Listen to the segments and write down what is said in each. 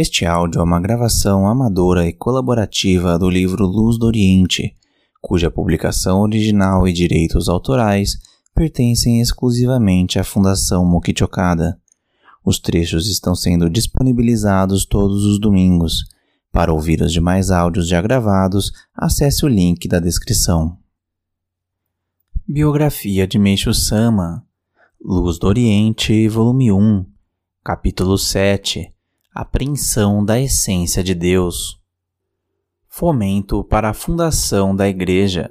Este áudio é uma gravação amadora e colaborativa do livro Luz do Oriente, cuja publicação original e direitos autorais pertencem exclusivamente à Fundação Mokichokada. Os trechos estão sendo disponibilizados todos os domingos. Para ouvir os demais áudios já gravados, acesse o link da descrição. Biografia de Meishu Sama Luz do Oriente, volume 1, capítulo 7 Apreensão da essência de Deus. Fomento para a fundação da Igreja.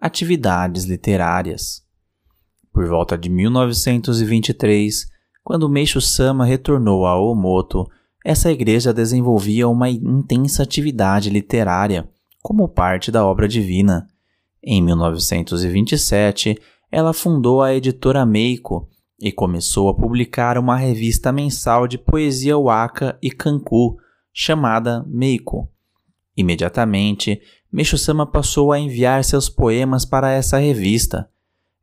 Atividades literárias. Por volta de 1923, quando Meishu Sama retornou a Omoto, essa igreja desenvolvia uma intensa atividade literária como parte da obra divina. Em 1927, ela fundou a editora Meiko e começou a publicar uma revista mensal de poesia waka e kanku, chamada Meiko. Imediatamente, Meishu-sama passou a enviar seus poemas para essa revista.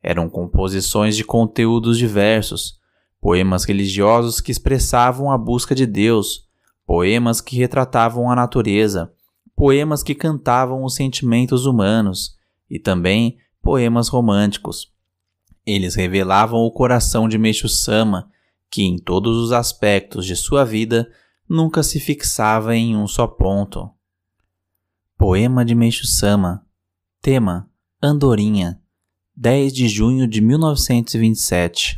Eram composições de conteúdos diversos, poemas religiosos que expressavam a busca de Deus, poemas que retratavam a natureza, poemas que cantavam os sentimentos humanos e também poemas românticos. Eles revelavam o coração de Meishu Sama, que em todos os aspectos de sua vida nunca se fixava em um só ponto. Poema de Meishu Sama Tema Andorinha 10 de junho de 1927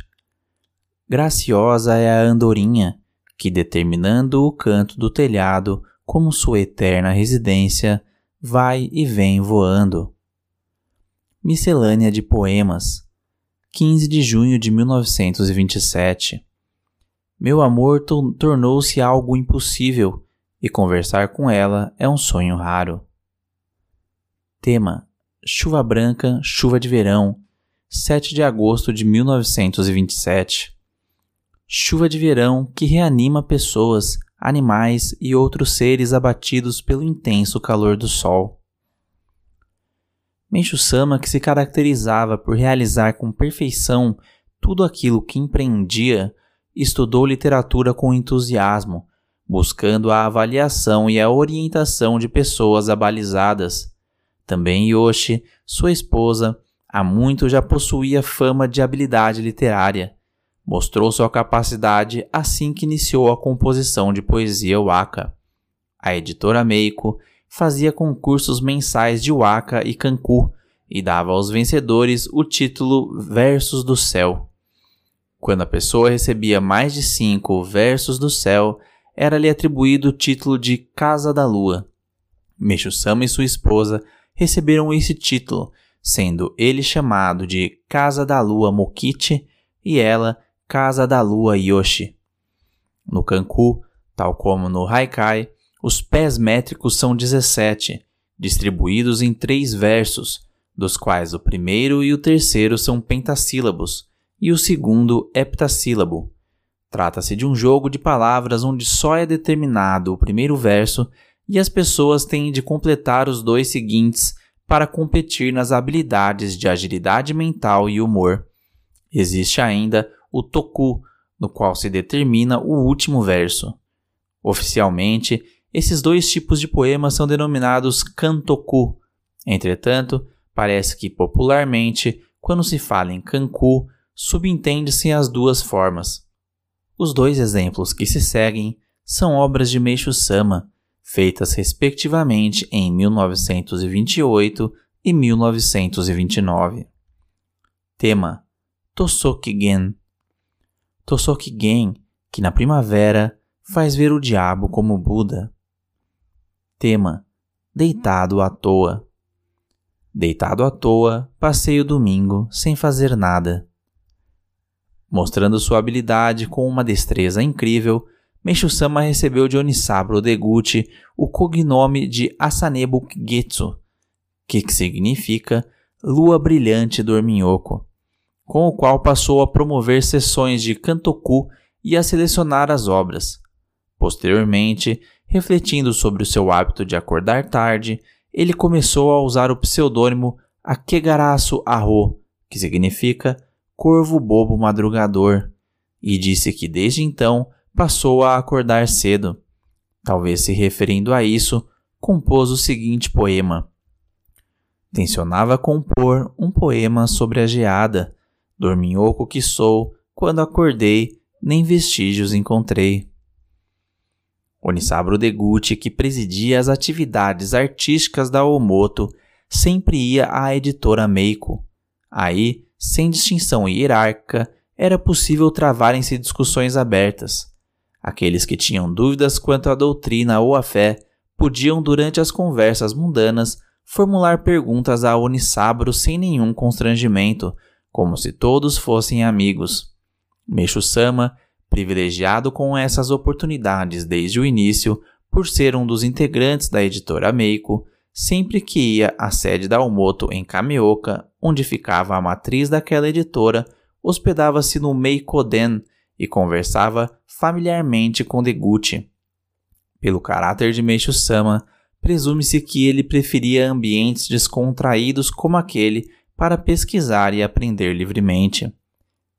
Graciosa é a andorinha, que determinando o canto do telhado como sua eterna residência, vai e vem voando. Miscelânea de poemas 15 de junho de 1927. Meu amor tornou-se algo impossível e conversar com ela é um sonho raro. Tema: Chuva branca, chuva de verão, 7 de agosto de 1927. Chuva de verão que reanima pessoas, animais e outros seres abatidos pelo intenso calor do sol. Meishu Sama, que se caracterizava por realizar com perfeição tudo aquilo que empreendia, estudou literatura com entusiasmo, buscando a avaliação e a orientação de pessoas abalizadas. Também Yoshi, sua esposa, há muito já possuía fama de habilidade literária. Mostrou sua capacidade assim que iniciou a composição de poesia waka. A editora Meiko fazia concursos mensais de waka e kanku e dava aos vencedores o título Versos do Céu. Quando a pessoa recebia mais de cinco Versos do Céu, era-lhe atribuído o título de Casa da Lua. Meixo-sama e sua esposa receberam esse título, sendo ele chamado de Casa da Lua Mokichi e ela Casa da Lua Yoshi. No Kanku, tal como no Haikai, os pés métricos são 17, distribuídos em três versos, dos quais o primeiro e o terceiro são pentassílabos e o segundo heptassílabo. Trata-se de um jogo de palavras onde só é determinado o primeiro verso e as pessoas têm de completar os dois seguintes para competir nas habilidades de agilidade mental e humor. Existe ainda o toku, no qual se determina o último verso. Oficialmente, esses dois tipos de poemas são denominados kantoku. Entretanto, parece que popularmente, quando se fala em kanku, subentende-se as duas formas. Os dois exemplos que se seguem são obras de Meishu Sama, feitas respectivamente em 1928 e 1929. Tema: Tosokigen. Tosokigen, que na primavera faz ver o diabo como Buda. Tema: Deitado à toa. Deitado à toa, passei o domingo sem fazer nada. Mostrando sua habilidade com uma destreza incrível, Meishu-sama recebeu de Onisaburo Deguchi o cognome de Asanebu Getsu, que significa Lua Brilhante do Orminhoco, com o qual passou a promover sessões de Kantoku e a selecionar as obras. Posteriormente, Refletindo sobre o seu hábito de acordar tarde, ele começou a usar o pseudônimo Akegarasu Arro, que significa corvo bobo madrugador, e disse que desde então passou a acordar cedo. Talvez se referindo a isso, compôs o seguinte poema. Tensionava compor um poema sobre a geada, dorminhoco que sou, quando acordei, nem vestígios encontrei. Onisabro Deguchi, que presidia as atividades artísticas da Omoto, sempre ia à editora Meiko. Aí, sem distinção hierárquica, era possível travarem-se discussões abertas. Aqueles que tinham dúvidas quanto à doutrina ou à fé podiam, durante as conversas mundanas, formular perguntas a Onisabro sem nenhum constrangimento, como se todos fossem amigos. Meixo Sama privilegiado com essas oportunidades desde o início, por ser um dos integrantes da editora Meiko, sempre que ia à sede da Almoto em Kameoka, onde ficava a matriz daquela editora, hospedava-se no Meikoden e conversava familiarmente com Deguchi. Pelo caráter de Meishu-sama, presume-se que ele preferia ambientes descontraídos como aquele para pesquisar e aprender livremente.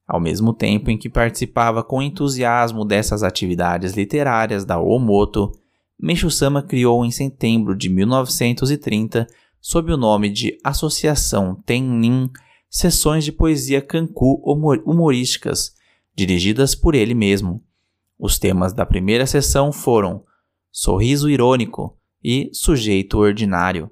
Ao mesmo tempo em que participava com entusiasmo dessas atividades literárias da Omoto, Meishu-sama criou em setembro de 1930, sob o nome de Associação Tennin, sessões de poesia kanku humorísticas, dirigidas por ele mesmo. Os temas da primeira sessão foram Sorriso Irônico e Sujeito Ordinário.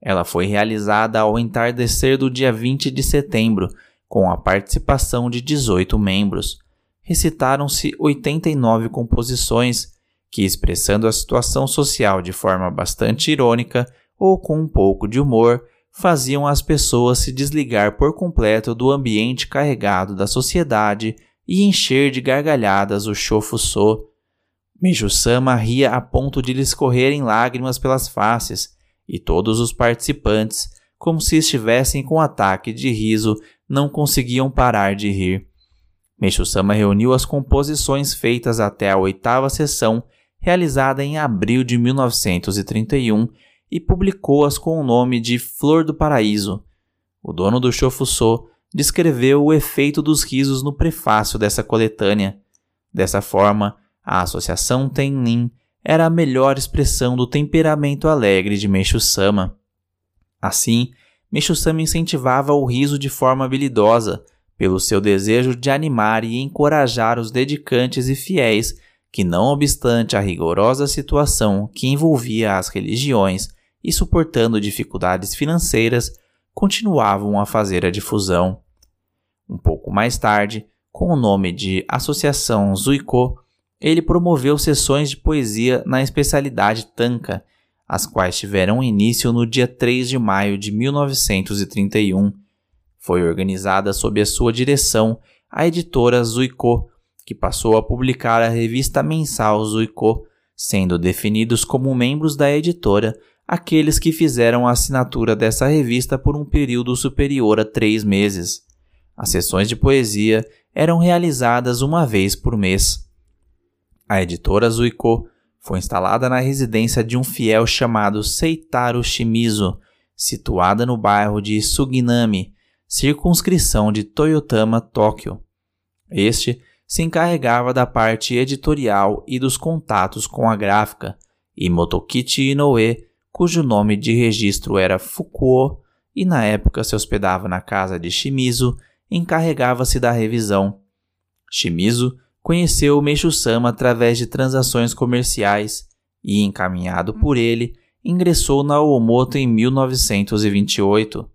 Ela foi realizada ao entardecer do dia 20 de setembro, com a participação de 18 membros. Recitaram-se 89 composições que, expressando a situação social de forma bastante irônica ou com um pouco de humor, faziam as pessoas se desligar por completo do ambiente carregado da sociedade e encher de gargalhadas o Shofuso. Mijo-sama ria a ponto de lhe escorrerem lágrimas pelas faces, e todos os participantes, como se estivessem com ataque de riso, não conseguiam parar de rir. Meishu-sama reuniu as composições feitas até a oitava sessão, realizada em abril de 1931, e publicou-as com o nome de Flor do Paraíso. O dono do Shofuso descreveu o efeito dos risos no prefácio dessa coletânea. Dessa forma, a Associação Tennin era a melhor expressão do temperamento alegre de Meishu-sama. Assim, Micho-sama incentivava o riso de forma habilidosa, pelo seu desejo de animar e encorajar os dedicantes e fiéis que, não obstante a rigorosa situação que envolvia as religiões e suportando dificuldades financeiras, continuavam a fazer a difusão. Um pouco mais tarde, com o nome de Associação Zuiko, ele promoveu sessões de poesia na especialidade Tanka as quais tiveram início no dia 3 de maio de 1931. Foi organizada sob a sua direção a editora Zuiko, que passou a publicar a revista mensal Zuiko, sendo definidos como membros da editora aqueles que fizeram a assinatura dessa revista por um período superior a três meses. As sessões de poesia eram realizadas uma vez por mês. A editora Zuiko foi instalada na residência de um fiel chamado Seitaro Shimizu, situada no bairro de Suginami, circunscrição de Toyotama, Tóquio. Este se encarregava da parte editorial e dos contatos com a gráfica, e Motokichi Inoue, cujo nome de registro era Fukuo e na época se hospedava na casa de Shimizu, encarregava-se da revisão. Shimizu conheceu o Meishu-sama através de transações comerciais e, encaminhado por ele, ingressou na Omoto em 1928.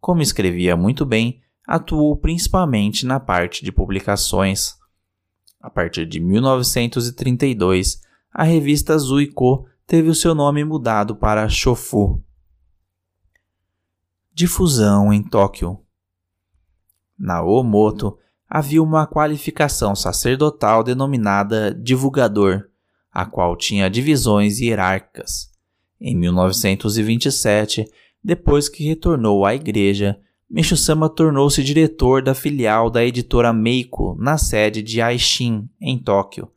Como escrevia muito bem, atuou principalmente na parte de publicações. A partir de 1932, a revista Zuiko teve o seu nome mudado para Shofu. Difusão em Tóquio. Na Omoto, havia uma qualificação sacerdotal denominada divulgador, a qual tinha divisões hierárquicas. Em 1927, depois que retornou à igreja, Micho-sama tornou-se diretor da filial da editora Meiko na sede de Aishin, em Tóquio.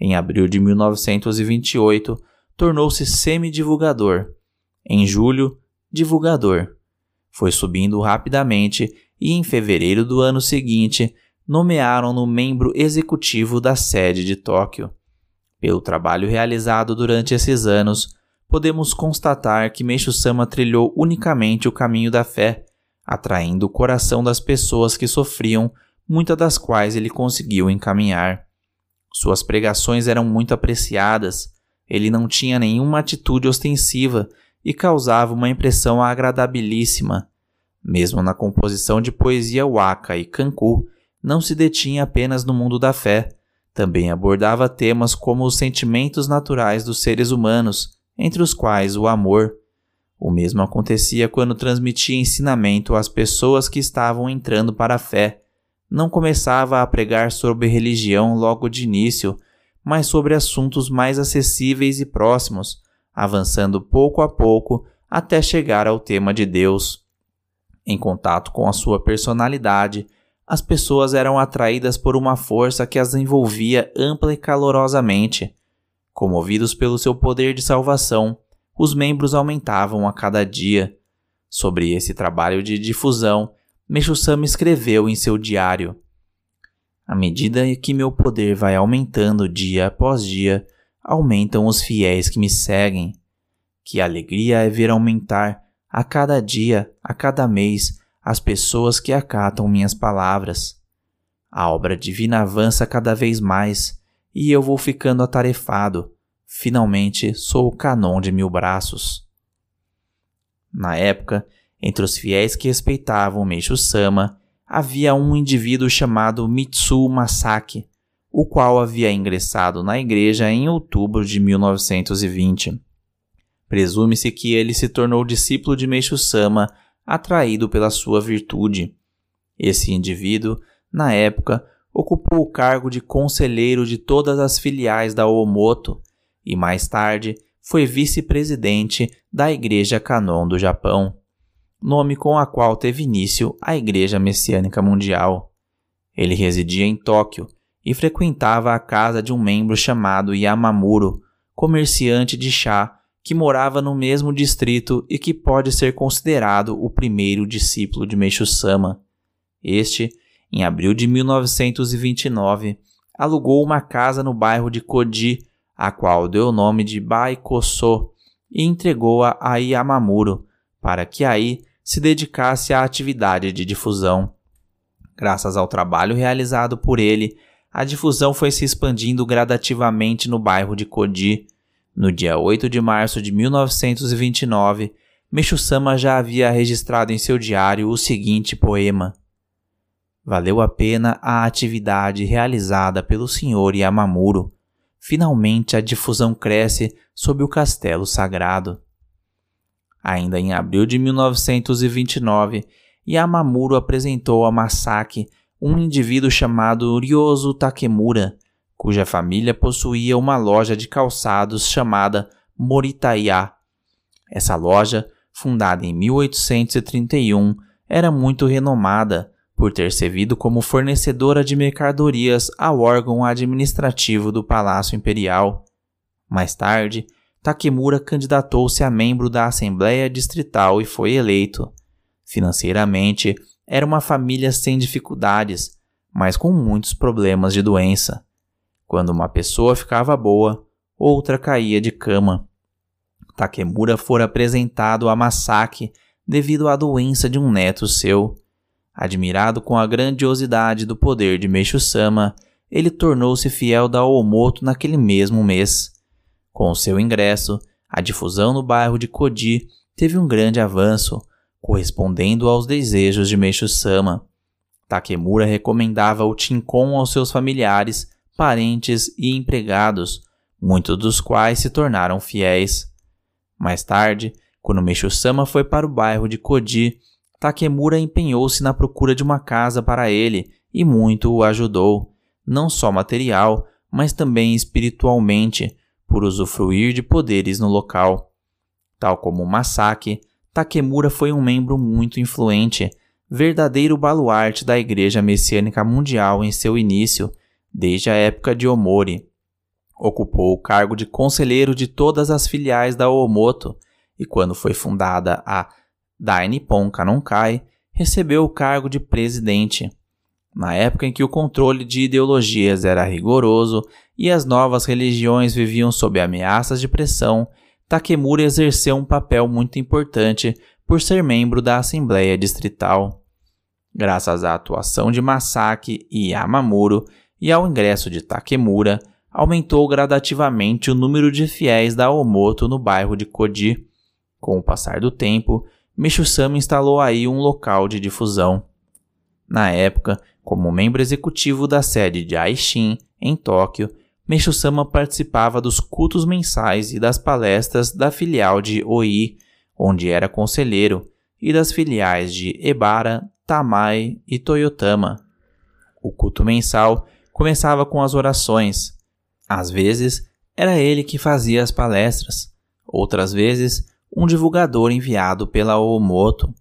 Em abril de 1928, tornou-se semi-divulgador. Em julho, divulgador. Foi subindo rapidamente e em fevereiro do ano seguinte nomearam-no membro executivo da sede de Tóquio. Pelo trabalho realizado durante esses anos, podemos constatar que Meixo Sama trilhou unicamente o caminho da fé, atraindo o coração das pessoas que sofriam, muitas das quais ele conseguiu encaminhar. Suas pregações eram muito apreciadas, ele não tinha nenhuma atitude ostensiva e causava uma impressão agradabilíssima. Mesmo na composição de poesia waka e kanku, não se detinha apenas no mundo da fé, também abordava temas como os sentimentos naturais dos seres humanos, entre os quais o amor. O mesmo acontecia quando transmitia ensinamento às pessoas que estavam entrando para a fé. Não começava a pregar sobre religião logo de início, mas sobre assuntos mais acessíveis e próximos, avançando pouco a pouco até chegar ao tema de Deus. Em contato com a sua personalidade, as pessoas eram atraídas por uma força que as envolvia ampla e calorosamente. Comovidos pelo seu poder de salvação, os membros aumentavam a cada dia. Sobre esse trabalho de difusão, Meixo-sama escreveu em seu diário: À medida que meu poder vai aumentando dia após dia, aumentam os fiéis que me seguem. Que alegria é ver aumentar, a cada dia, a cada mês, as pessoas que acatam minhas palavras. A obra divina avança cada vez mais e eu vou ficando atarefado. Finalmente sou o canon de mil braços. Na época, entre os fiéis que respeitavam Meishu Sama, havia um indivíduo chamado Mitsu Masaki, o qual havia ingressado na igreja em outubro de 1920. Presume-se que ele se tornou discípulo de Meishu Sama atraído pela sua virtude. Esse indivíduo, na época, ocupou o cargo de conselheiro de todas as filiais da Omoto e mais tarde foi vice-presidente da Igreja Canon do Japão, nome com a qual teve início a Igreja Messiânica Mundial. Ele residia em Tóquio e frequentava a casa de um membro chamado Yamamuro, comerciante de chá que morava no mesmo distrito e que pode ser considerado o primeiro discípulo de Meishu Sama. Este, em abril de 1929, alugou uma casa no bairro de Koji, a qual deu o nome de Baikoso, e entregou-a a Yamamuro, para que aí se dedicasse à atividade de difusão. Graças ao trabalho realizado por ele, a difusão foi se expandindo gradativamente no bairro de Koji, no dia 8 de março de 1929, Meishu-sama já havia registrado em seu diário o seguinte poema: Valeu a pena a atividade realizada pelo Sr. Yamamuro. Finalmente a difusão cresce sob o castelo sagrado. Ainda em abril de 1929, Yamamuro apresentou a Masaki um indivíduo chamado Ryozo Takemura, cuja família possuía uma loja de calçados chamada Moritaiá. Essa loja, fundada em 1831, era muito renomada por ter servido como fornecedora de mercadorias ao órgão administrativo do Palácio Imperial. Mais tarde, Takemura candidatou-se a membro da Assembleia Distrital e foi eleito. Financeiramente, era uma família sem dificuldades, mas com muitos problemas de doença. Quando uma pessoa ficava boa, outra caía de cama. Takemura fora apresentado a Masaki devido à doença de um neto seu. Admirado com a grandiosidade do poder de Meishu-sama, ele tornou-se fiel da Omoto naquele mesmo mês. Com seu ingresso, a difusão no bairro de Koji teve um grande avanço, correspondendo aos desejos de Meishu-sama. Takemura recomendava o Tinkon aos seus familiares parentes e empregados, muitos dos quais se tornaram fiéis. Mais tarde, quando Meishu-sama foi para o bairro de Koji, Takemura empenhou-se na procura de uma casa para ele e muito o ajudou, não só material, mas também espiritualmente, por usufruir de poderes no local. Tal como Masaki, Takemura foi um membro muito influente, verdadeiro baluarte da Igreja Messiânica Mundial em seu início desde a época de Omori. Ocupou o cargo de conselheiro de todas as filiais da Omoto e quando foi fundada a Dai Nippon Kanonkai, recebeu o cargo de presidente. Na época em que o controle de ideologias era rigoroso e as novas religiões viviam sob ameaças de pressão, Takemura exerceu um papel muito importante por ser membro da Assembleia Distrital. Graças à atuação de Masaki e Yamamuro e ao ingresso de Takemura, aumentou gradativamente o número de fiéis da Omoto no bairro de Koji. Com o passar do tempo, Michusama instalou aí um local de difusão. Na época, como membro executivo da sede de Aishin, em Tóquio, Meishu-sama participava dos cultos mensais e das palestras da filial de Oi, onde era conselheiro, e das filiais de Ebara, Tamai e Toyotama. O culto mensal começava com as orações. Às vezes, era ele que fazia as palestras. Outras vezes, um divulgador enviado pela Omoto.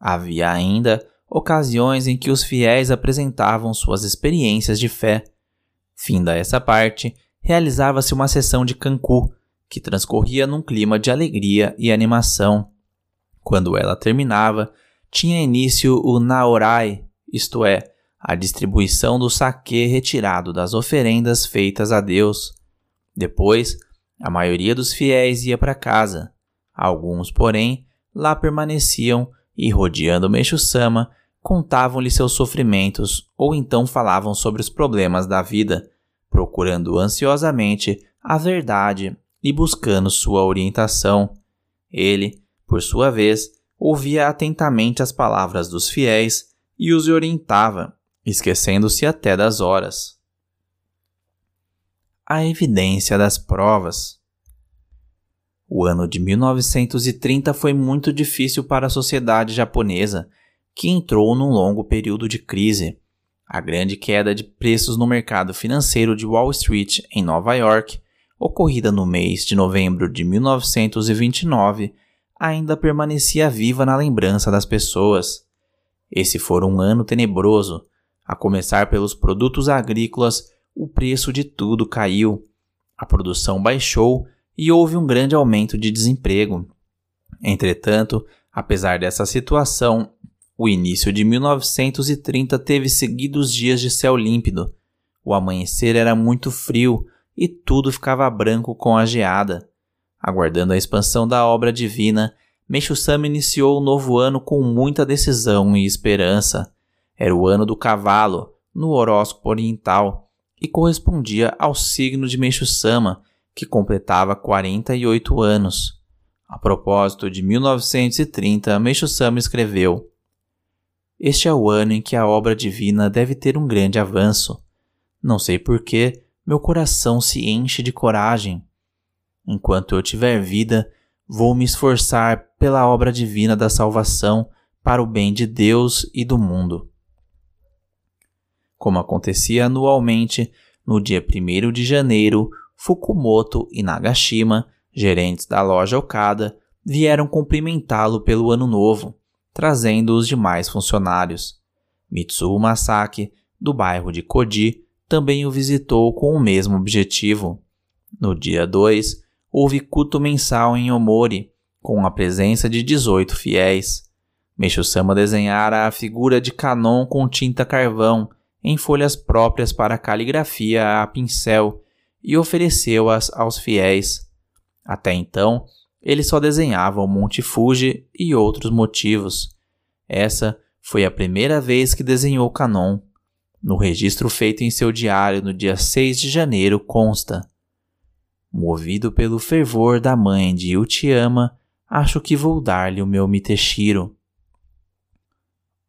Havia ainda ocasiões em que os fiéis apresentavam suas experiências de fé. Finda essa parte, realizava-se uma sessão de Kanku, que transcorria num clima de alegria e animação. Quando ela terminava, tinha início o Naorai, isto é, a distribuição do saque retirado das oferendas feitas a Deus. Depois, a maioria dos fiéis ia para casa. Alguns, porém, lá permaneciam e, rodeando Meixo-sama, contavam-lhe seus sofrimentos ou então falavam sobre os problemas da vida, procurando ansiosamente a verdade e buscando sua orientação. Ele, por sua vez, ouvia atentamente as palavras dos fiéis e os orientava, esquecendo-se até das horas. A evidência das provas. O ano de 1930 foi muito difícil para a sociedade japonesa que entrou num longo período de crise. A grande queda de preços no mercado financeiro de Wall Street, em Nova York, ocorrida no mês de novembro de 1929, ainda permanecia viva na lembrança das pessoas. Esse foi um ano tenebroso. A começar pelos produtos agrícolas, o preço de tudo caiu. A produção baixou e houve um grande aumento de desemprego. Entretanto, apesar dessa situação, o início de 1930 teve seguidos dias de céu límpido. O amanhecer era muito frio e tudo ficava branco com a geada. Aguardando a expansão da obra divina, Meishu-sama iniciou o novo ano com muita decisão e esperança. Era o ano do cavalo, no horóscopo oriental, e correspondia ao signo de Meishu-sama, que completava 48 anos. A propósito de 1930, Meishu-sama escreveu: este é o ano em que a obra divina deve ter um grande avanço. Não sei por que meu coração se enche de coragem. Enquanto eu tiver vida, vou me esforçar pela obra divina da salvação para o bem de Deus e do mundo. Como acontecia anualmente, no dia 1 de janeiro, Fukumoto e Nagashima, gerentes da loja Okada, vieram cumprimentá-lo pelo ano novo trazendo os demais funcionários. Mitsuo Masaki, do bairro de Koji, também o visitou com o mesmo objetivo. No dia 2, houve culto mensal em Omori, com a presença de 18 fiéis. Meishu-sama desenhara a figura de Kanon com tinta carvão em folhas próprias para caligrafia a pincel e ofereceu-as aos fiéis. Até então, ele só desenhava o Monte Fuji e outros motivos. Essa foi a primeira vez que desenhou Canon. No registro feito em seu diário no dia 6 de janeiro consta: Movido pelo fervor da mãe de Uchiyama, acho que vou dar-lhe o meu Miteshiro.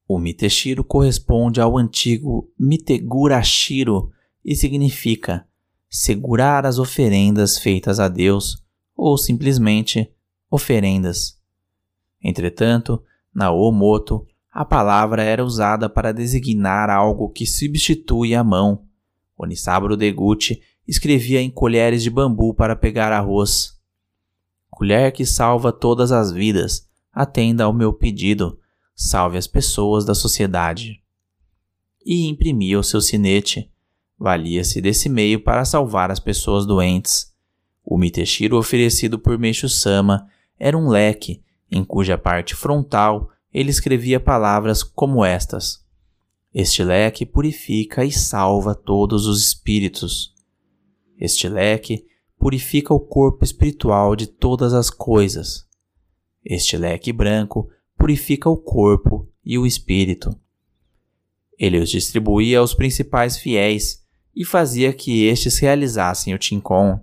O Miteshiro corresponde ao antigo Mitegurashiro e significa segurar as oferendas feitas a Deus ou simplesmente oferendas. Entretanto, na Omoto, a palavra era usada para designar algo que substitui a mão. Onisaburo Deguchi escrevia em colheres de bambu para pegar arroz. Colher que salva todas as vidas, atenda ao meu pedido, salve as pessoas da sociedade. E imprimia o seu sinete. Valia-se desse meio para salvar as pessoas doentes. O Miteshiro oferecido por Meishu-sama era um leque, em cuja parte frontal ele escrevia palavras como estas: Este leque purifica e salva todos os espíritos. Este leque purifica o corpo espiritual de todas as coisas. Este leque branco purifica o corpo e o espírito. Ele os distribuía aos principais fiéis e fazia que estes realizassem o Tincon.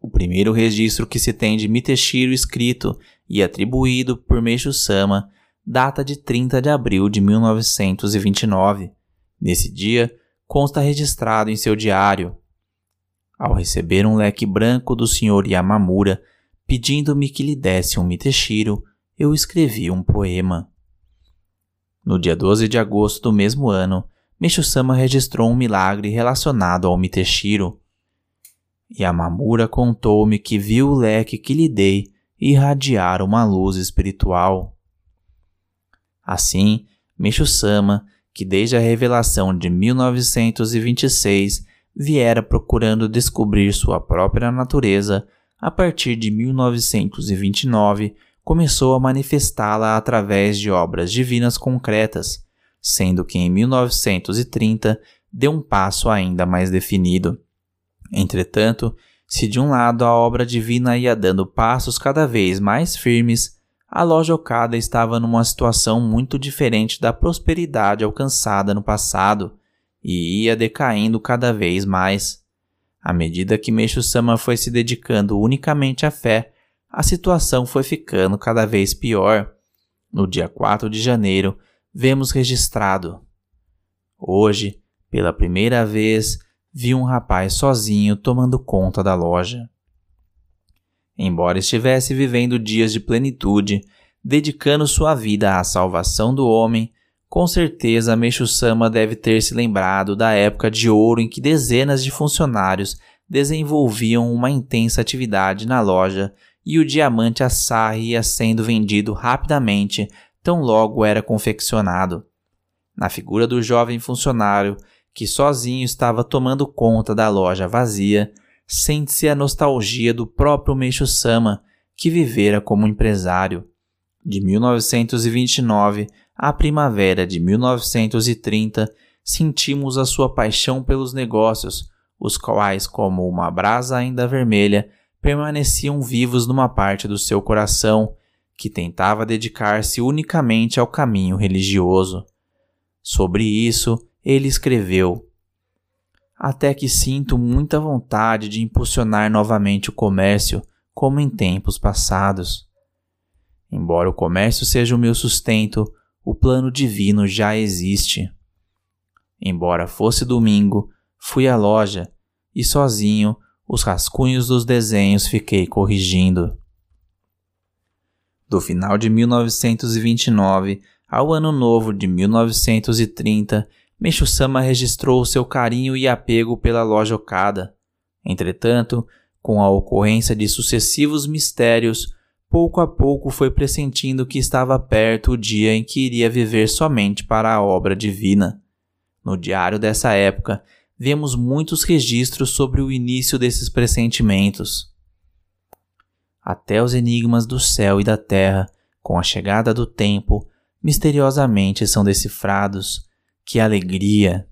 O primeiro registro que se tem de Miteshiro escrito e atribuído por Meixo Sama data de 30 de abril de 1929. Nesse dia, consta registrado em seu diário. Ao receber um leque branco do Sr. Yamamura, pedindo-me que lhe desse um Miteshiro, eu escrevi um poema. No dia 12 de agosto do mesmo ano, Meishu-sama registrou um milagre relacionado ao Miteshiro. Yamamura contou-me que viu o leque que lhe dei irradiar uma luz espiritual. Assim, Meishu-sama, que desde a revelação de 1926 viera procurando descobrir sua própria natureza, a partir de 1929 começou a manifestá-la através de obras divinas concretas, sendo que em 1930 deu um passo ainda mais definido. Entretanto, se de um lado a obra divina ia dando passos cada vez mais firmes, a loja Okada estava numa situação muito diferente da prosperidade alcançada no passado e ia decaindo cada vez mais. À medida que Meishu Sama foi se dedicando unicamente à fé, a situação foi ficando cada vez pior. No dia 4 de janeiro, vemos registrado: Hoje, pela primeira vez, vi um rapaz sozinho tomando conta da loja. Embora estivesse vivendo dias de plenitude, dedicando sua vida à salvação do homem, com certeza Meixo-sama deve ter se lembrado da época de ouro em que dezenas de funcionários desenvolviam uma intensa atividade na loja e o diamante Asahi ia sendo vendido rapidamente tão logo era confeccionado. Na figura do jovem funcionário, que sozinho estava tomando conta da loja vazia, sente-se a nostalgia do próprio Meishu Sama, que vivera como empresário. De 1929 à primavera de 1930, sentimos a sua paixão pelos negócios, os quais, como uma brasa ainda vermelha, permaneciam vivos numa parte do seu coração, que tentava dedicar-se unicamente ao caminho religioso. Sobre isso, ele escreveu: Até que sinto muita vontade de impulsionar novamente o comércio, como em tempos passados. Embora o comércio seja o meu sustento, o plano divino já existe. Embora fosse domingo, fui à loja e sozinho os rascunhos dos desenhos fiquei corrigindo. Do final de 1929 ao ano novo de 1930, Meishu-sama registrou seu carinho e apego pela loja Okada. Entretanto, com a ocorrência de sucessivos mistérios, pouco a pouco foi pressentindo que estava perto o dia em que iria viver somente para a obra divina. No diário dessa época, vemos muitos registros sobre o início desses pressentimentos. Até os enigmas do céu e da terra, com a chegada do tempo, misteriosamente são decifrados. Que alegria!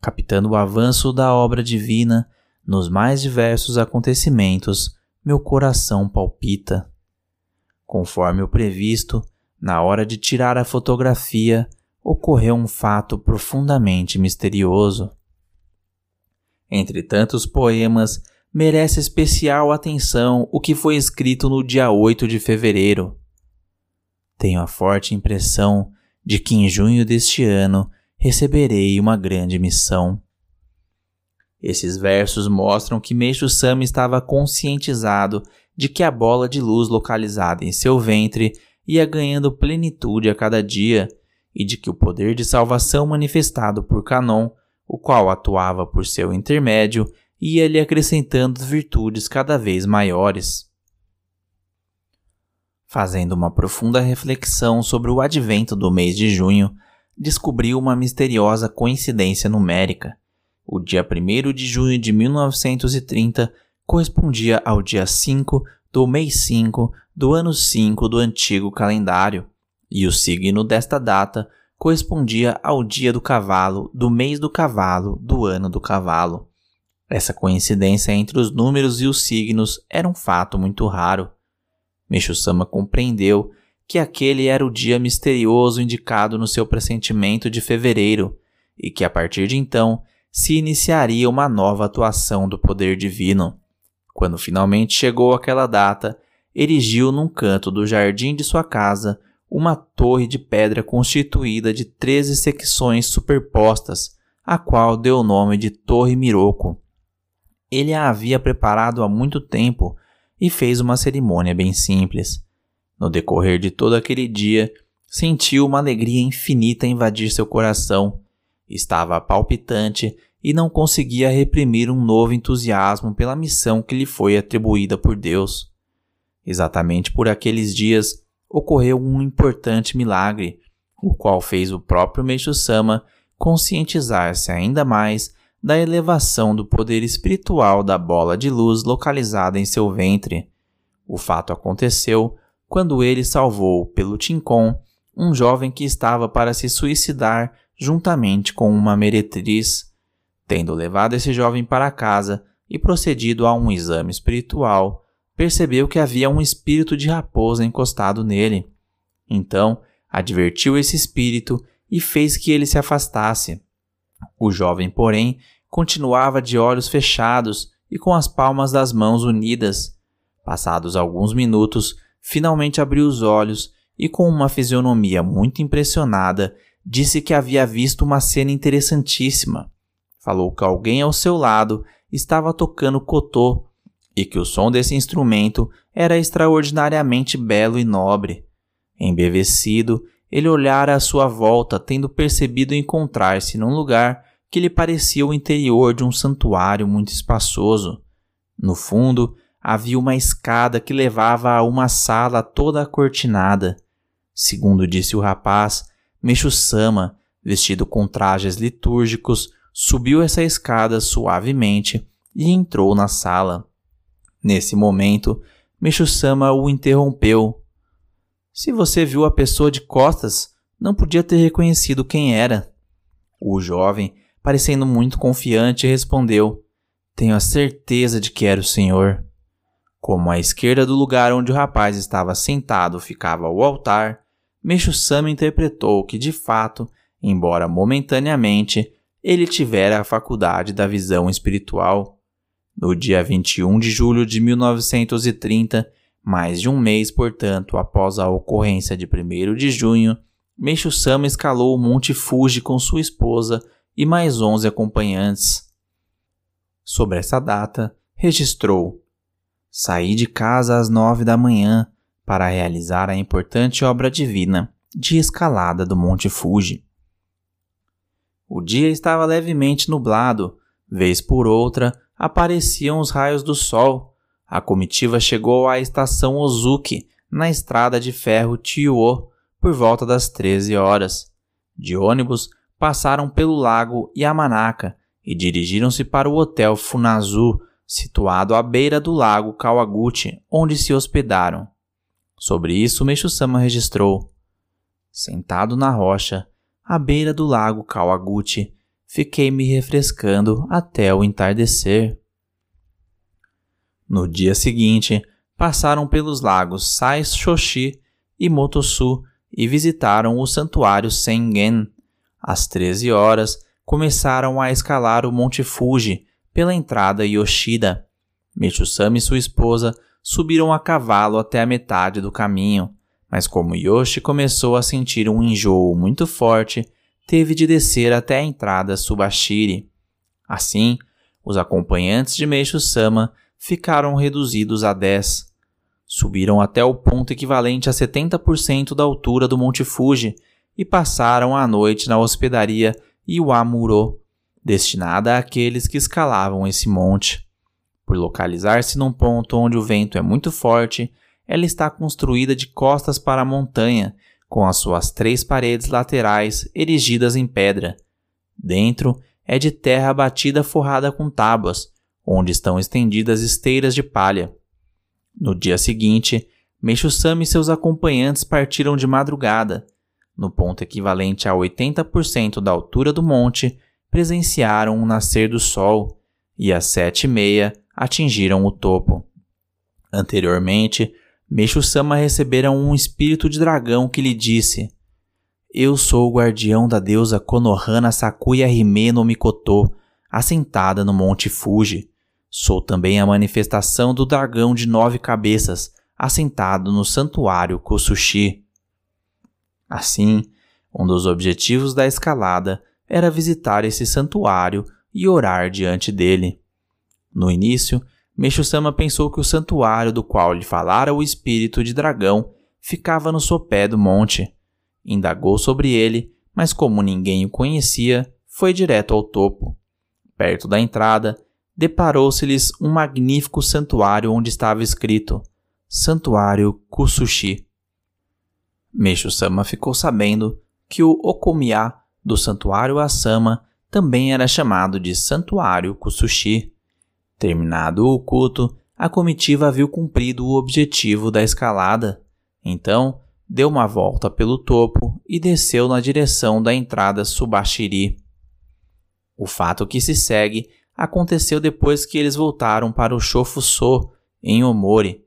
Captando o avanço da obra divina nos mais diversos acontecimentos, meu coração palpita. Conforme o previsto, na hora de tirar a fotografia, ocorreu um fato profundamente misterioso. Entre tantos poemas, merece especial atenção o que foi escrito no dia 8 de fevereiro. Tenho a forte impressão de que em junho deste ano receberei uma grande missão. Esses versos mostram que Meixo Sama estava conscientizado de que a bola de luz localizada em seu ventre ia ganhando plenitude a cada dia e de que o poder de salvação manifestado por Canon, o qual atuava por seu intermédio, ia lhe acrescentando virtudes cada vez maiores. Fazendo uma profunda reflexão sobre o advento do mês de junho, descobriu uma misteriosa coincidência numérica. O dia 1 de junho de 1930 correspondia ao dia 5 do mês 5 do ano 5 do antigo calendário, e o signo desta data correspondia ao dia do cavalo do mês do cavalo do ano do cavalo. Essa coincidência entre os números e os signos era um fato muito raro. Meixo-sama compreendeu que aquele era o dia misterioso indicado no seu pressentimento de fevereiro e que a partir de então se iniciaria uma nova atuação do poder divino. Quando finalmente chegou aquela data, erigiu num canto do jardim de sua casa uma torre de pedra constituída de treze secções superpostas, a qual deu o nome de Torre Miroco. Ele a havia preparado há muito tempo e fez uma cerimônia bem simples. No decorrer de todo aquele dia, sentiu uma alegria infinita invadir seu coração. Estava palpitante e não conseguia reprimir um novo entusiasmo pela missão que lhe foi atribuída por Deus. Exatamente por aqueles dias ocorreu um importante milagre, o qual fez o próprio Meixo Sama conscientizar-se ainda mais da elevação do poder espiritual da bola de luz localizada em seu ventre. O fato aconteceu quando ele salvou pelo Tincon um jovem que estava para se suicidar juntamente com uma meretriz. Tendo levado esse jovem para casa e procedido a um exame espiritual, percebeu que havia um espírito de raposa encostado nele. Então, advertiu esse espírito e fez que ele se afastasse. O jovem, porém, continuava de olhos fechados e com as palmas das mãos unidas. Passados alguns minutos, finalmente abriu os olhos e, com uma fisionomia muito impressionada, disse que havia visto uma cena interessantíssima. Falou que alguém ao seu lado estava tocando cotô e que o som desse instrumento era extraordinariamente belo e nobre. Embevecido, ele olhara à sua volta, tendo percebido encontrar-se num lugar que lhe parecia o interior de um santuário muito espaçoso. No fundo, havia uma escada que levava a uma sala toda acortinada. Segundo disse o rapaz, Meixo-sama, vestido com trajes litúrgicos, subiu essa escada suavemente e entrou na sala. Nesse momento, Meixo-sama o interrompeu. Se você viu a pessoa de costas, não podia ter reconhecido quem era. O jovem parecendo muito confiante, respondeu: Tenho a certeza de que era o senhor. Como à esquerda do lugar onde o rapaz estava sentado ficava o altar, Meixo Sama interpretou que, de fato, embora momentaneamente, ele tivera a faculdade da visão espiritual. No dia 21 de julho de 1930, mais de um mês, portanto, após a ocorrência de 1 de junho, Meixo Sama escalou o Monte Fuji com sua esposa e mais onze acompanhantes. Sobre essa data, registrou: Saí de casa às nove da manhã para realizar a importante obra divina de escalada do Monte Fuji. O dia estava levemente nublado, vez por outra apareciam os raios do sol. A comitiva chegou à estação Ozuki, na estrada de ferro Chiuo, por volta das 13 horas. De ônibus, passaram pelo lago Yamanaka e dirigiram-se para o hotel Funazu, situado à beira do lago Kawaguchi, onde se hospedaram. Sobre isso, Meixo-sama registrou: Sentado na rocha, à beira do lago Kawaguchi, fiquei me refrescando até o entardecer. No dia seguinte, passaram pelos lagos Sai-shoshi e Motosu e visitaram o santuário Sengen, às 13 horas, começaram a escalar o Monte Fuji pela entrada Yoshida. Michusama e sua esposa subiram a cavalo até a metade do caminho, mas como Yoshi começou a sentir um enjoo muito forte, teve de descer até a entrada Subashiri. Assim, os acompanhantes de Meishu-sama ficaram reduzidos a 10. Subiram até o ponto equivalente a 70% da altura do Monte Fuji e passaram a noite na hospedaria Iwamuro, destinada àqueles que escalavam esse monte. Por localizar-se num ponto onde o vento é muito forte, ela está construída de costas para a montanha, com as suas três paredes laterais erigidas em pedra. Dentro é de terra batida forrada com tábuas, onde estão estendidas esteiras de palha. No dia seguinte, Meixo-sama e seus acompanhantes partiram de madrugada, no ponto equivalente a 80% da altura do monte, presenciaram o nascer do sol. e às sete e meia atingiram o topo. Anteriormente, Meixo-sama recebera um espírito de dragão que lhe disse Eu sou o guardião da deusa Konohana Sakuya Hime no Mikoto, assentada no Monte Fuji. Sou também a manifestação do dragão de nove cabeças, assentado no santuário Kosushi. Assim, um dos objetivos da escalada era visitar esse santuário e orar diante dele. No início, Meixo-sama pensou que o santuário do qual lhe falara o espírito de dragão ficava no sopé do monte. Indagou sobre ele, mas como ninguém o conhecia, foi direto ao topo. Perto da entrada, deparou-se-lhes um magnífico santuário onde estava escrito Santuário Kusushi. Meixo-sama ficou sabendo que o Okomiya do Santuário Asama também era chamado de Santuário Kusushi. Terminado o culto, a comitiva viu cumprido o objetivo da escalada. Então, deu uma volta pelo topo e desceu na direção da entrada Subashiri. O fato que se segue aconteceu depois que eles voltaram para o Shofuso, em Omori.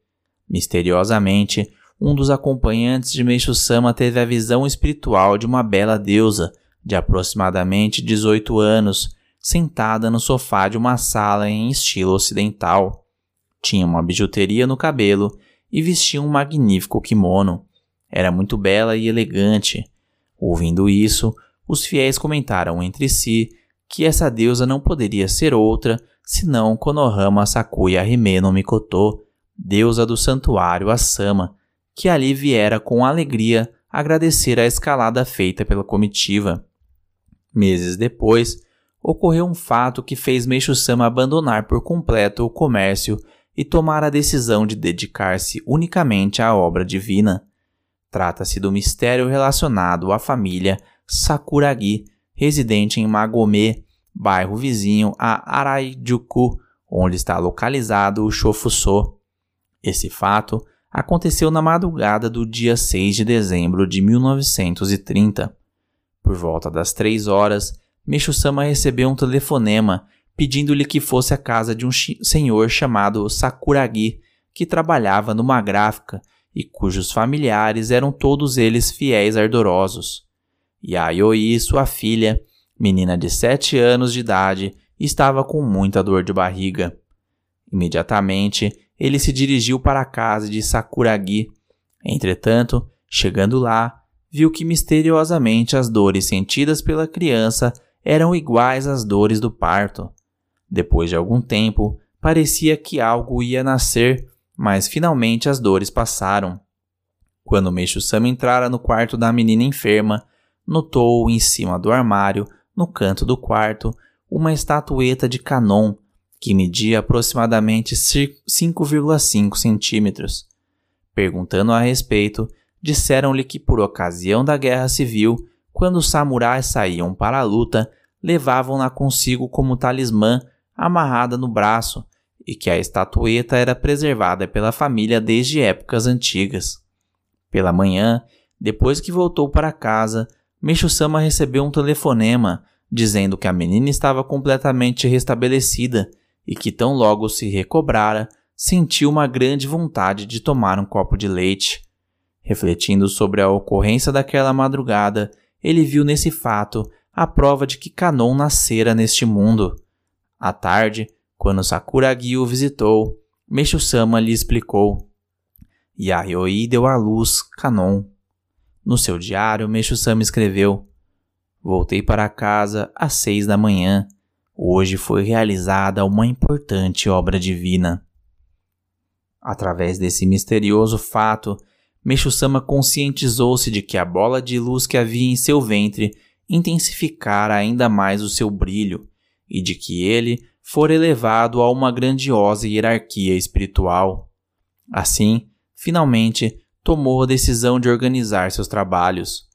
Misteriosamente, um dos acompanhantes de Meishu-sama teve a visão espiritual de uma bela deusa, de aproximadamente 18 anos, sentada no sofá de uma sala em estilo ocidental. Tinha uma bijuteria no cabelo e vestia um magnífico kimono. Era muito bela e elegante. Ouvindo isso, os fiéis comentaram entre si que essa deusa não poderia ser outra senão Konohama Sakuya Hime no Mikoto, deusa do santuário Asama, que ali viera com alegria agradecer a escalada feita pela comitiva. Meses depois, ocorreu um fato que fez Meishu-sama abandonar por completo o comércio e tomar a decisão de dedicar-se unicamente à obra divina. Trata-se do mistério relacionado à família Sakuragi, residente em Magome, bairro vizinho a Araijuku, onde está localizado o Shofuso. Esse fato aconteceu na madrugada do dia 6 de dezembro de 1930. Por volta das três horas, Meshu-sama recebeu um telefonema pedindo-lhe que fosse à casa de um senhor chamado Sakuragi, que trabalhava numa gráfica e cujos familiares eram todos eles fiéis ardorosos. Yayoi, sua filha, menina de sete anos de idade, estava com muita dor de barriga. Imediatamente, ele se dirigiu para a casa de Sakuragi. Entretanto, chegando lá, viu que misteriosamente as dores sentidas pela criança eram iguais às dores do parto. Depois de algum tempo, parecia que algo ia nascer, mas finalmente as dores passaram. Quando Meixo-sama entrara no quarto da menina enferma, notou em cima do armário, no canto do quarto, uma estatueta de Canon que media aproximadamente 5,5 centímetros. Perguntando a respeito, disseram-lhe que por ocasião da guerra civil quando os samurais saíam para a luta, levavam-na consigo como talismã amarrada no braço e que a estatueta era preservada pela família desde épocas antigas. Pela manhã, depois que voltou para casa, Meshu-sama recebeu um telefonema dizendo que a menina estava completamente restabelecida e que tão logo se recobrara, sentiu uma grande vontade de tomar um copo de leite. Refletindo sobre a ocorrência daquela madrugada, ele viu nesse fato a prova de que Kanon nascera neste mundo. À tarde, quando Sakuragi o visitou, Meshu-sama lhe explicou. Yayoi deu à luz Kanon. No seu diário, Meshu-sama escreveu: Voltei para casa às seis da manhã. Hoje foi realizada uma importante obra divina. Através desse misterioso fato, Meshu-sama conscientizou-se de que a bola de luz que havia em seu ventre intensificara ainda mais o seu brilho e de que ele fora elevado a uma grandiosa hierarquia espiritual. Assim, finalmente, tomou a decisão de organizar seus trabalhos.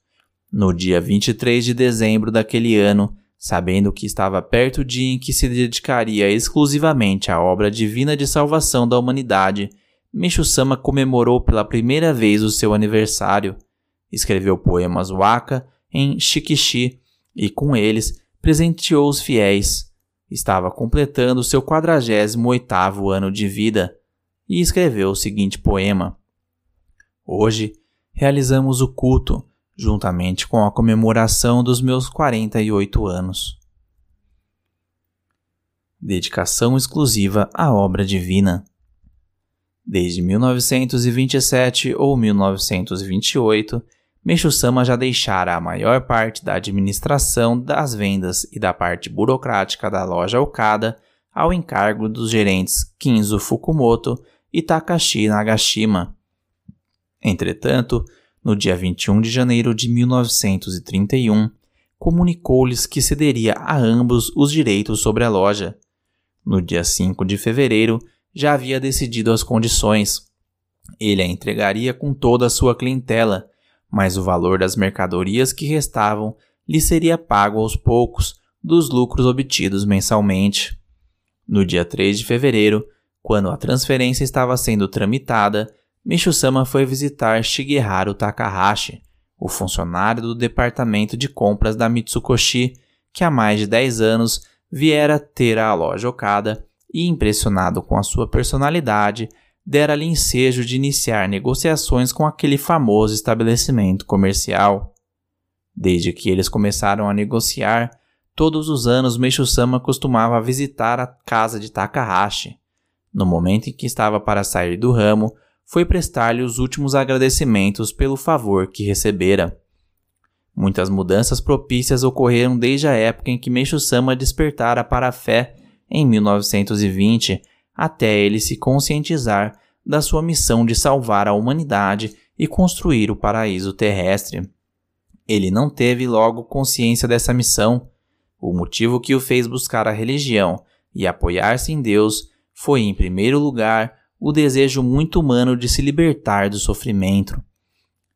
No dia 23 de dezembro daquele ano, sabendo que estava perto o dia em que se dedicaria exclusivamente à obra divina de salvação da humanidade, Mishu-sama comemorou pela primeira vez o seu aniversário. Escreveu poemas waka em Shikishi e com eles presenteou os fiéis. estava completando seu 48º ano de vida e escreveu o seguinte poema: Hoje realizamos o culto juntamente com a comemoração dos meus 48 anos. Dedicação exclusiva à obra divina. Desde 1927 ou 1928, Meixo Sama já deixara a maior parte da administração das vendas e da parte burocrática da loja Okada ao encargo dos gerentes Kinzo Fukumoto e Takashi Nagashima. Entretanto, no dia 21 de janeiro de 1931, comunicou-lhes que cederia a ambos os direitos sobre a loja. No dia 5 de fevereiro, já havia decidido as condições. Ele a entregaria com toda a sua clientela, mas o valor das mercadorias que restavam lhe seria pago aos poucos dos lucros obtidos mensalmente. No dia 3 de fevereiro, quando a transferência estava sendo tramitada, Micho-sama foi visitar Shigeharu Takahashi, o funcionário do departamento de compras da Mitsukoshi, que há mais de 10 anos viera ter a loja Okada e, impressionado com a sua personalidade, dera-lhe ensejo de iniciar negociações com aquele famoso estabelecimento comercial. Desde que eles começaram a negociar, todos os anos Meishu-sama costumava visitar a casa de Takahashi. No momento em que estava para sair do ramo, foi prestar-lhe os últimos agradecimentos pelo favor que recebera. Muitas mudanças propícias ocorreram desde a época em que Meishu-sama despertara para a fé em 1920, até ele se conscientizar da sua missão de salvar a humanidade e construir o paraíso terrestre. Ele não teve logo consciência dessa missão. O motivo que o fez buscar a religião e apoiar-se em Deus foi, em primeiro lugar, o desejo muito humano de se libertar do sofrimento.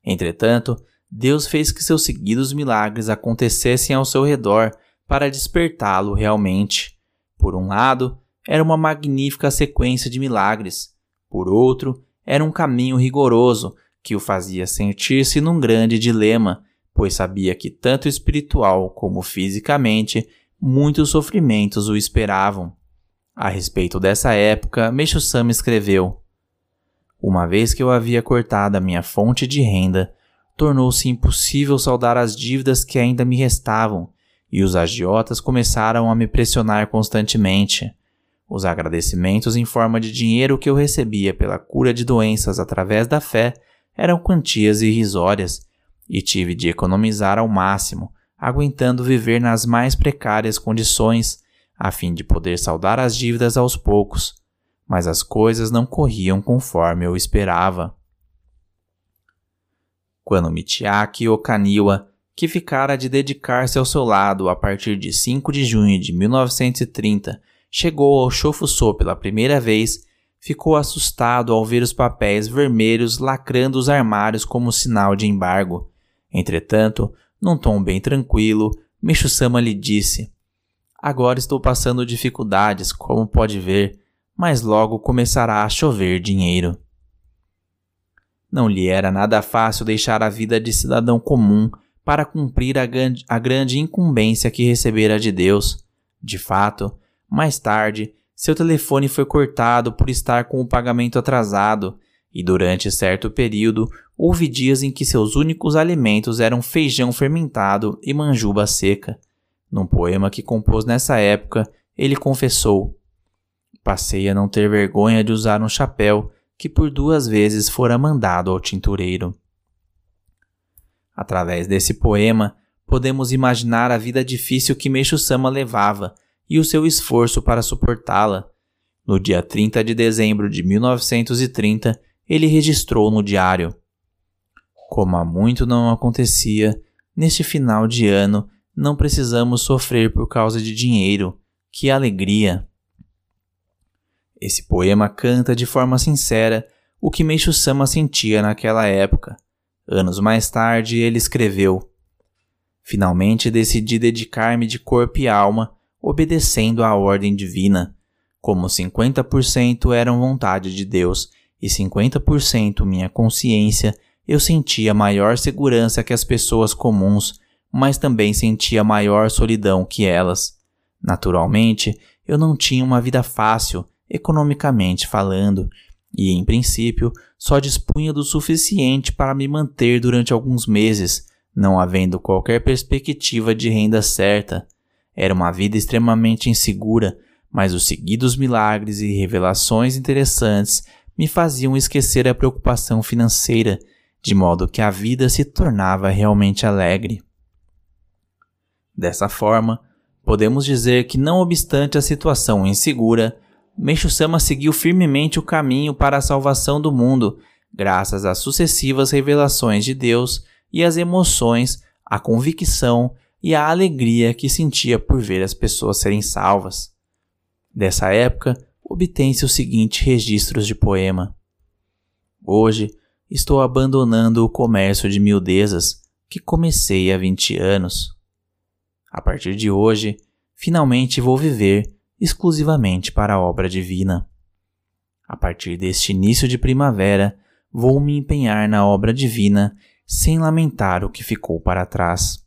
Entretanto, Deus fez que seus seguidos milagres acontecessem ao seu redor para despertá-lo realmente. Por um lado, era uma magnífica sequência de milagres, por outro, era um caminho rigoroso que o fazia sentir-se num grande dilema, pois sabia que, tanto espiritual como fisicamente, muitos sofrimentos o esperavam. A respeito dessa época, Meixo Sama escreveu: Uma vez que eu havia cortado a minha fonte de renda, tornou-se impossível saldar as dívidas que ainda me restavam e os agiotas começaram a me pressionar constantemente. Os agradecimentos em forma de dinheiro que eu recebia pela cura de doenças através da fé eram quantias irrisórias, e tive de economizar ao máximo, aguentando viver nas mais precárias condições, a fim de poder saldar as dívidas aos poucos, mas as coisas não corriam conforme eu esperava. Quando Michiaki Okaniwa que ficara de dedicar-se ao seu lado a partir de 5 de junho de 1930, chegou ao Shofusô pela primeira vez, ficou assustado ao ver os papéis vermelhos lacrando os armários como sinal de embargo. Entretanto, num tom bem tranquilo, Micho-sama lhe disse: Agora estou passando dificuldades, como pode ver, mas logo começará a chover dinheiro. Não lhe era nada fácil deixar a vida de cidadão comum para cumprir a, a grande incumbência que recebera de Deus. De fato, mais tarde, seu telefone foi cortado por estar com o pagamento atrasado, e durante certo período houve dias em que seus únicos alimentos eram feijão fermentado e manjuba seca. Num poema que compôs nessa época, ele confessou: Passei a não ter vergonha de usar um chapéu que por duas vezes fora mandado ao tintureiro. Através desse poema, podemos imaginar a vida difícil que Meixo Sama levava e o seu esforço para suportá-la. No dia 30 de dezembro de 1930, ele registrou no diário: Como há muito não acontecia, neste final de ano não precisamos sofrer por causa de dinheiro. Que alegria! Esse poema canta de forma sincera o que Meixo Sama sentia naquela época. Anos mais tarde, ele escreveu: Finalmente decidi dedicar-me de corpo e alma, obedecendo à ordem divina. Como 50% eram vontade de Deus e 50% minha consciência, eu sentia maior segurança que as pessoas comuns, mas também sentia maior solidão que elas. Naturalmente, eu não tinha uma vida fácil, economicamente falando, e, em princípio, só dispunha do suficiente para me manter durante alguns meses, não havendo qualquer perspectiva de renda certa. Era uma vida extremamente insegura, mas os seguidos milagres e revelações interessantes me faziam esquecer a preocupação financeira, de modo que a vida se tornava realmente alegre. Dessa forma, podemos dizer que, não obstante a situação insegura, Meishu-sama seguiu firmemente o caminho para a salvação do mundo, graças às sucessivas revelações de Deus e às emoções, a convicção e a alegria que sentia por ver as pessoas serem salvas. Dessa época, obtém-se os seguintes registros de poema. Hoje, estou abandonando o comércio de miudezas que comecei há 20 anos. A partir de hoje, finalmente vou viver exclusivamente para a obra divina. A partir deste início de primavera, vou me empenhar na obra divina sem lamentar o que ficou para trás.